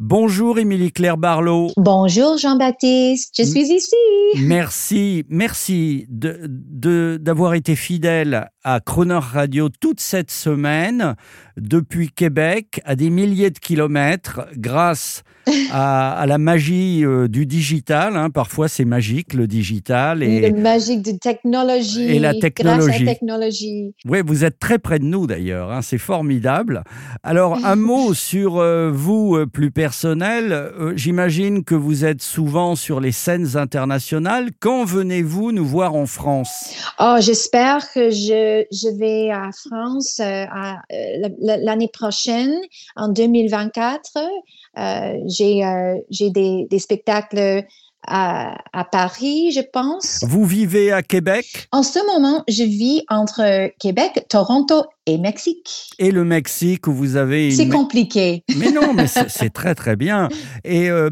Bonjour Émilie Claire Barlow. Bonjour Jean-Baptiste, je suis ici. Merci, merci de, d'avoir été fidèle à Croner Radio toute cette semaine, depuis Québec, à des milliers de kilomètres, grâce à, la magie euh, du digital. Hein. Parfois, c'est magique, le digital. Et, le magique de technologie. Et la technologie. Grâce à la technologie. Oui, vous êtes très près de nous d'ailleurs. Hein. C'est formidable. Alors, un mot sur euh, vous, euh, plus personnel. J'imagine que vous êtes souvent sur les scènes internationales. Quand venez-vous nous voir en France? Oh, j'espère que je, je vais à France l'année prochaine, en 2024. Euh, j'ai euh, j'ai des, des spectacles à, à, Paris, je pense. Vous vivez à Québec? En ce moment, je vis entre Québec, Toronto et Mexique. Et le Mexique où vous avez... C'est compliqué. Mais non, mais c'est très très bien. Et euh,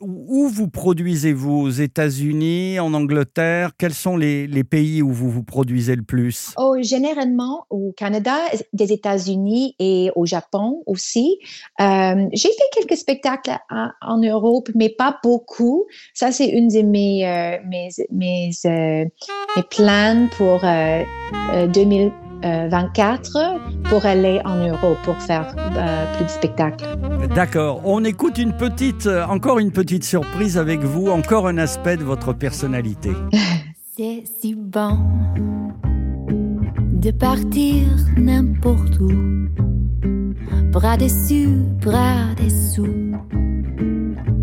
où, vous produisez-vous Aux États-Unis, en Angleterre? Quels sont les, les, pays où vous vous produisez le plus? Oh, généralement au Canada, des États-Unis et au Japon aussi. Euh, J'ai fait quelques spectacles en, Europe, mais pas beaucoup. Ça, c'est une de mes, euh, mes, mes, mes, plans pour 2000. Euh, 24 euh, pour aller en Europe pour faire euh, plus de spectacles. D'accord. On écoute une petite, euh, encore une petite surprise avec vous, encore un aspect de votre personnalité. C'est si bon de partir n'importe où, bras dessus, bras dessous,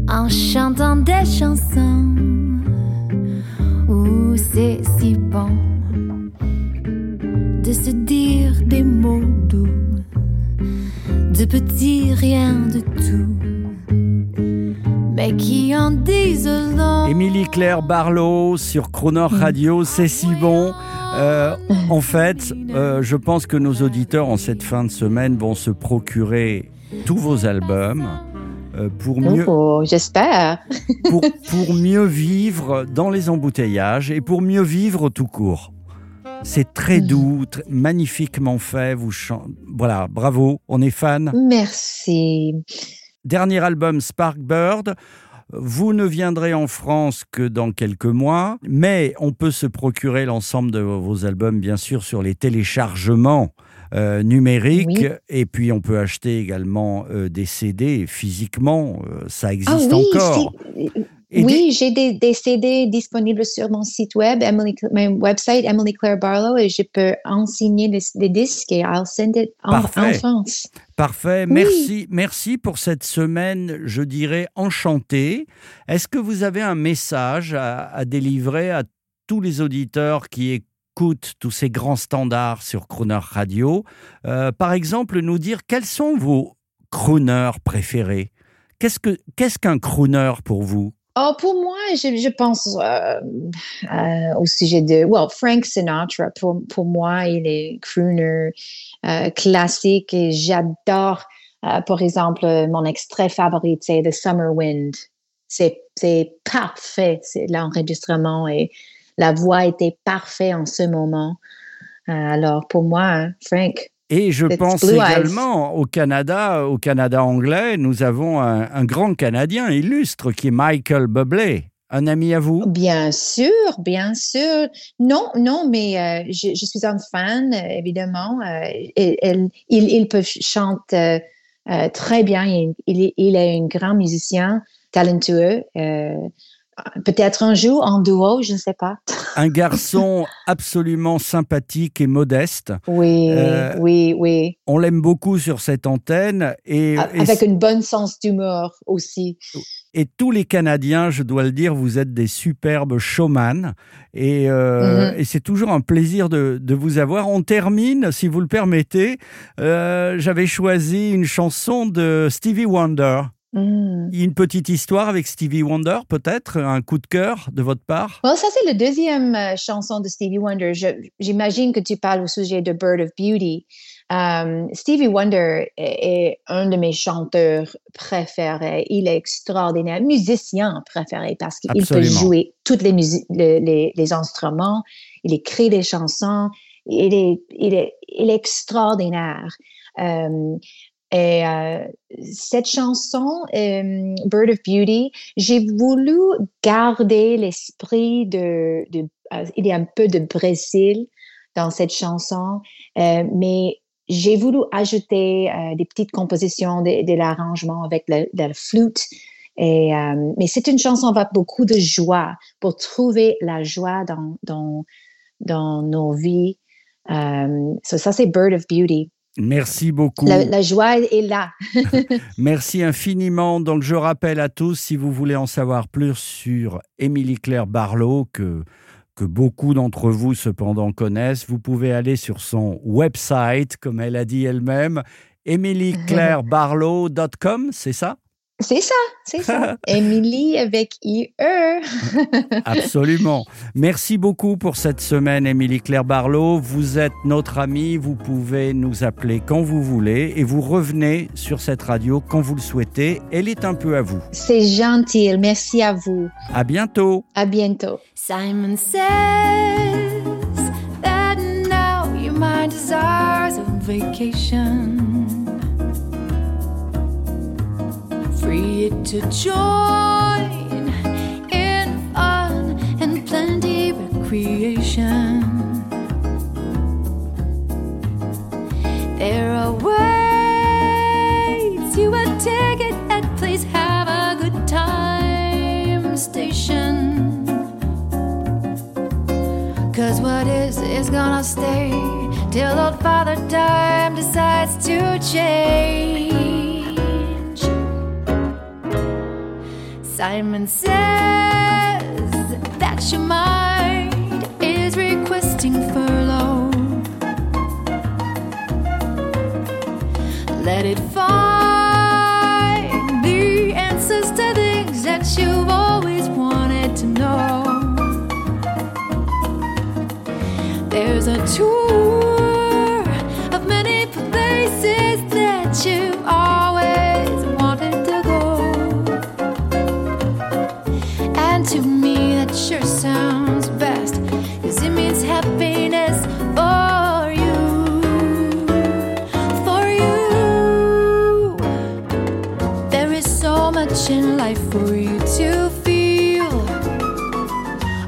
en chantant des chansons. Où c'est si bon de se dire des mots doux, de petits rien de tout, mais qui en disent long. Émilie Claire Barlow sur Croner Radio, c'est si bon. Euh, en fait, euh, je pense que nos auditeurs en cette fin de semaine vont se procurer tous vos albums. Euh, pour mieux, oh, j'espère. pour, pour mieux vivre dans les embouteillages et pour mieux vivre tout court. C'est très doux, magnifiquement fait. Vous Voilà, bravo, on est fan. Merci. Dernier album Sparkbird. Vous ne viendrez en France que dans quelques mois, mais on peut se procurer l'ensemble de vos albums, bien sûr, sur les téléchargements euh, numériques. Et puis, on peut acheter également euh, des CD physiquement. Euh, ça existe ah encore oui, j'ai des, CD disponibles sur mon site web, Emily, mon website, Emily Claire Barlow, et je peux enseigner des, disques et I'll send it en, France. Parfait. Merci, merci pour cette semaine, je dirais, enchantée. Est-ce que vous avez un message à, délivrer à tous les auditeurs qui écoutent tous ces grands standards sur Crooner Radio? Euh, Par exemple, nous dire quels sont vos crooners préférés Qu'est-ce qu'un qu crooner pour vous? Oh, pour moi, je, pense euh, euh, au sujet de well, Frank Sinatra. Pour, moi, il est crooner euh, classique et j'adore, par exemple, mon extrait favori, c'est The Summer Wind. C'est parfait, c'est l'enregistrement et la voix était parfaite en ce moment. Alors, pour moi, hein, Frank, et je pense également au Canada, au Canada anglais, nous avons un, grand Canadien illustre qui est Michael Bublé. Un ami à vous? Bien sûr, bien sûr. Non, non, mais euh, je, suis un fan, évidemment. Euh, il, il, peut chanter euh, très bien. Il, il, est un grand musicien, talentueux. Peut-être un jour en duo, je ne sais pas. Un garçon absolument sympathique et modeste. Oui, euh, oui, oui. On l'aime beaucoup sur cette antenne. Et, Avec une bonne sens d'humour aussi. Et tous les Canadiens, je dois le dire, vous êtes des superbes showman. Et, euh, mhm. et c'est toujours un plaisir de, de, vous avoir. On termine, si vous le permettez. Euh, j'avais choisi une chanson de Stevie Wonder. Mm. Une petite histoire avec Stevie Wonder, peut-être Un coup de cœur de votre part? Ça, c'est la deuxième euh, chanson de Stevie Wonder. J'imagine que tu parles au sujet de Bird of Beauty. Um, Stevie Wonder est, un de mes chanteurs préférés. Il est extraordinaire, musicien préféré parce qu'il peut jouer tous les, les, les, instruments, il écrit des chansons, il est, il est, il est extraordinaire. Um, Et euh, cette chanson, euh, Bird of Beauty, j'ai voulu garder l'esprit de, de euh, il y a un peu de Brésil dans cette chanson, mais j'ai voulu ajouter des petites compositions de, de l'arrangement avec la, la flûte. Et, mais c'est une chanson avec beaucoup de joie pour trouver la joie dans, dans, dans nos vies. ça, c'est Bird of Beauty. Merci beaucoup. La, joie est là. Merci infiniment. Donc, je rappelle à tous, si vous voulez en savoir plus sur Émilie Claire Barlow, que, que beaucoup d'entre vous cependant connaissent, vous pouvez aller sur son website, comme elle a dit elle-même, emilyclairebarlow.com, c'est ça? C'est ça, c'est ça. Émilie avec IE. Absolument. Merci beaucoup pour cette semaine, Émilie Claire Barlow. Vous êtes notre amie, vous pouvez nous appeler quand vous voulez et vous revenez sur cette radio quand vous le souhaitez. Elle est un peu à vous. C'est gentil, merci à vous. À bientôt. À bientôt. Simon says that now on vacation. To join in fun and plenty of recreation. There are ways you would take it at please have a good time station. Cause what is is gonna stay till old father time decides to change. Simon says that your mind is requesting furlough. Let it find the answers to things that you've always wanted to know. There's a tour for you to feel.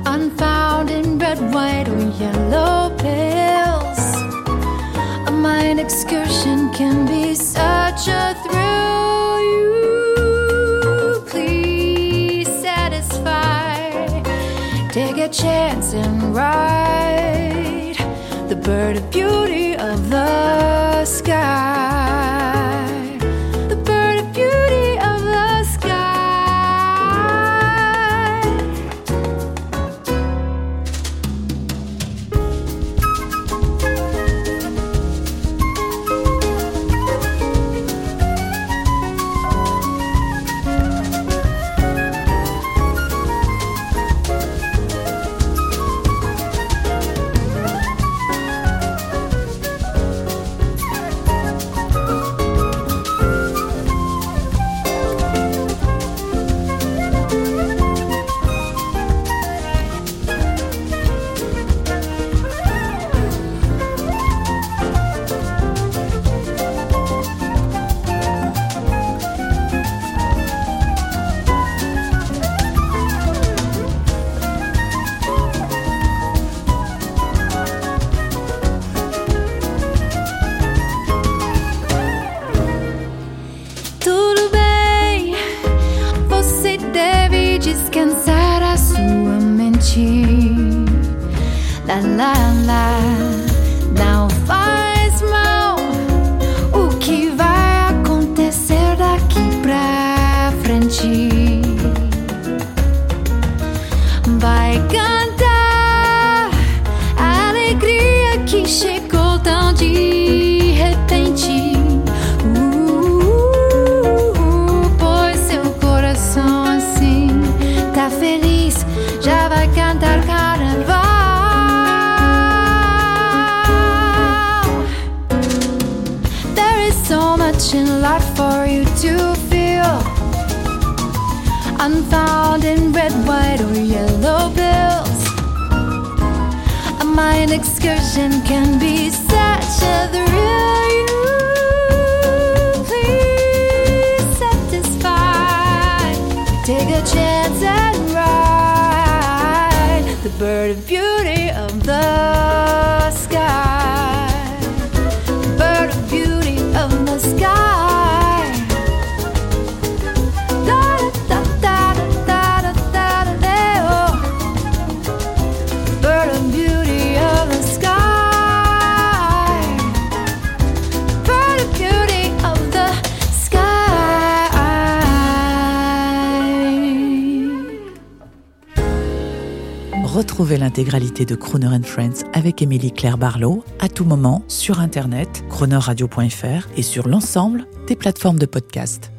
Unfound in red, white or yellow pills. A mind excursion can be such a thrill. You please satisfy. Take a chance and ride the bird of beauty of the La la la, unfound in red, white, or yellow pills. A mind excursion can be such a thrill. You please satisfy. Take a chance and ride the bird of beauty of love. Retrouvez l'intégralité de Crooner and Friends avec Émilie Claire Barlow à tout moment sur internet, croonerradio.fr et sur l'ensemble des plateformes de podcast.